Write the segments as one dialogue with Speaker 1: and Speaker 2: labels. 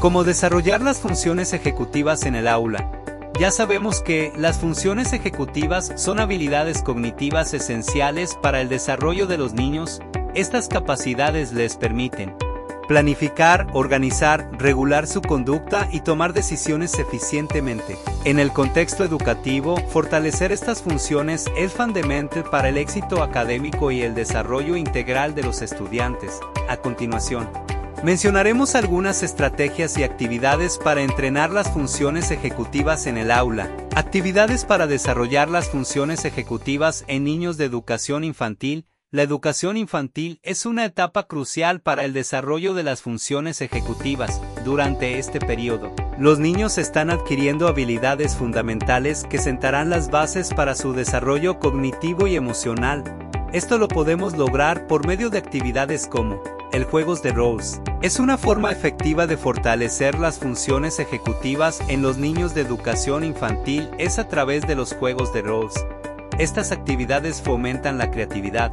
Speaker 1: Cómo desarrollar las funciones ejecutivas en el aula. Ya sabemos que las funciones ejecutivas son habilidades cognitivas esenciales para el desarrollo de los niños. Estas capacidades les permiten planificar, organizar, regular su conducta y tomar decisiones eficientemente. En el contexto educativo, fortalecer estas funciones es fundamental para el éxito académico y el desarrollo integral de los estudiantes. A continuación, Mencionaremos algunas estrategias y actividades para entrenar las funciones ejecutivas en el aula. Actividades para desarrollar las funciones ejecutivas en niños de educación infantil. La educación infantil es una etapa crucial para el desarrollo de las funciones ejecutivas. Durante este periodo, los niños están adquiriendo habilidades fundamentales que sentarán las bases para su desarrollo cognitivo y emocional. Esto lo podemos lograr por medio de actividades como el juegos de roles. Es una forma efectiva de fortalecer las funciones ejecutivas en los niños de educación infantil es a través de los juegos de roles. Estas actividades fomentan la creatividad,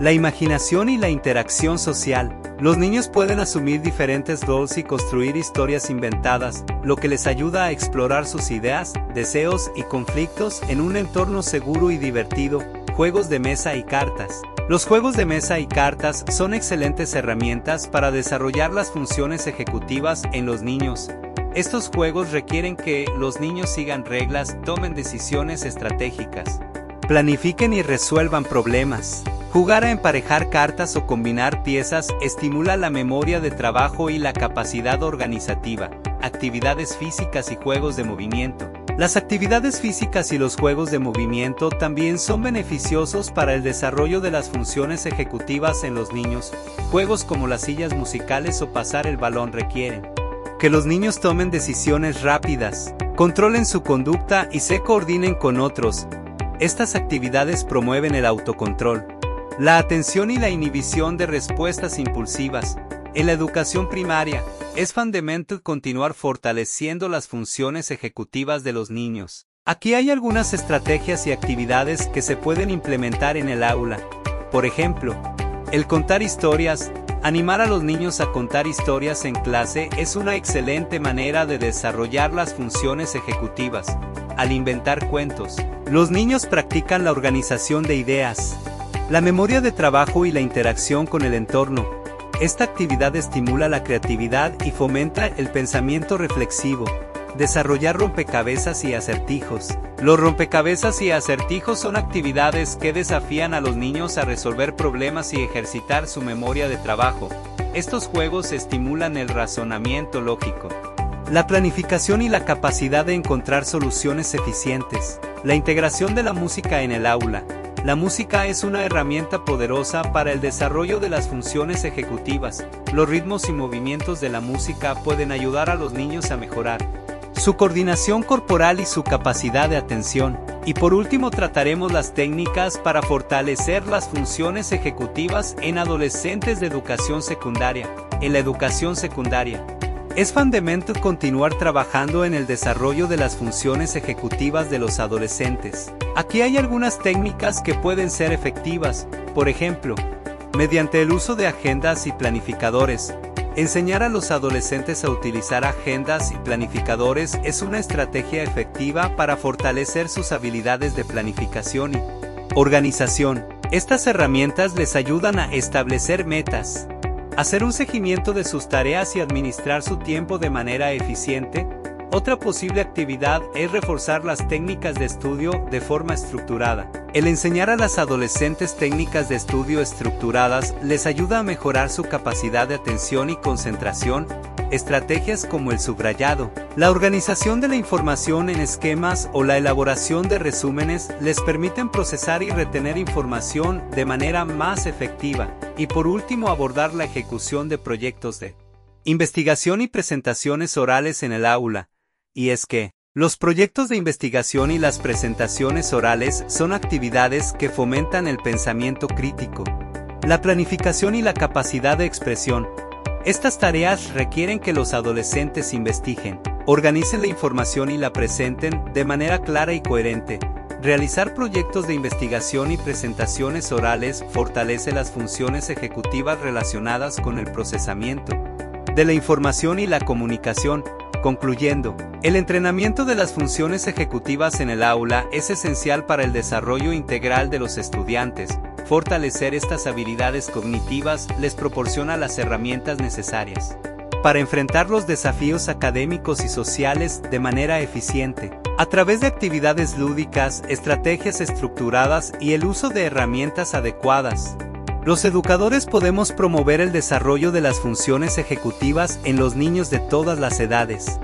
Speaker 1: la imaginación y la interacción social. Los niños pueden asumir diferentes roles y construir historias inventadas, lo que les ayuda a explorar sus ideas, deseos y conflictos en un entorno seguro y divertido, juegos de mesa y cartas. Los juegos de mesa y cartas son excelentes herramientas para desarrollar las funciones ejecutivas en los niños. Estos juegos requieren que los niños sigan reglas, tomen decisiones estratégicas, planifiquen y resuelvan problemas. Jugar a emparejar cartas o combinar piezas estimula la memoria de trabajo y la capacidad organizativa, actividades físicas y juegos de movimiento. Las actividades físicas y los juegos de movimiento también son beneficiosos para el desarrollo de las funciones ejecutivas en los niños. Juegos como las sillas musicales o pasar el balón requieren que los niños tomen decisiones rápidas, controlen su conducta y se coordinen con otros. Estas actividades promueven el autocontrol, la atención y la inhibición de respuestas impulsivas. En la educación primaria, es fundamental continuar fortaleciendo las funciones ejecutivas de los niños. Aquí hay algunas estrategias y actividades que se pueden implementar en el aula. Por ejemplo, el contar historias, animar a los niños a contar historias en clase es una excelente manera de desarrollar las funciones ejecutivas. Al inventar cuentos, los niños practican la organización de ideas, la memoria de trabajo y la interacción con el entorno, esta actividad estimula la creatividad y fomenta el pensamiento reflexivo. Desarrollar rompecabezas y acertijos. Los rompecabezas y acertijos son actividades que desafían a los niños a resolver problemas y ejercitar su memoria de trabajo. Estos juegos estimulan el razonamiento lógico, la planificación y la capacidad de encontrar soluciones eficientes. La integración de la música en el aula. La música es una herramienta poderosa para el desarrollo de las funciones ejecutivas. Los ritmos y movimientos de la música pueden ayudar a los niños a mejorar su coordinación corporal y su capacidad de atención. Y por último trataremos las técnicas para fortalecer las funciones ejecutivas en adolescentes de educación secundaria. En la educación secundaria, es fundamental continuar trabajando en el desarrollo de las funciones ejecutivas de los adolescentes. Aquí hay algunas técnicas que pueden ser efectivas, por ejemplo, mediante el uso de agendas y planificadores. Enseñar a los adolescentes a utilizar agendas y planificadores es una estrategia efectiva para fortalecer sus habilidades de planificación y organización. Estas herramientas les ayudan a establecer metas, Hacer un seguimiento de sus tareas y administrar su tiempo de manera eficiente. Otra posible actividad es reforzar las técnicas de estudio de forma estructurada. El enseñar a las adolescentes técnicas de estudio estructuradas les ayuda a mejorar su capacidad de atención y concentración estrategias como el subrayado, la organización de la información en esquemas o la elaboración de resúmenes les permiten procesar y retener información de manera más efectiva, y por último abordar la ejecución de proyectos de investigación y presentaciones orales en el aula, y es que, los proyectos de investigación y las presentaciones orales son actividades que fomentan el pensamiento crítico, la planificación y la capacidad de expresión, estas tareas requieren que los adolescentes investiguen, organicen la información y la presenten de manera clara y coherente. Realizar proyectos de investigación y presentaciones orales fortalece las funciones ejecutivas relacionadas con el procesamiento, de la información y la comunicación, Concluyendo, el entrenamiento de las funciones ejecutivas en el aula es esencial para el desarrollo integral de los estudiantes. Fortalecer estas habilidades cognitivas les proporciona las herramientas necesarias para enfrentar los desafíos académicos y sociales de manera eficiente. A través de actividades lúdicas, estrategias estructuradas y el uso de herramientas adecuadas, los educadores podemos promover el desarrollo de las funciones ejecutivas en los niños de todas las edades.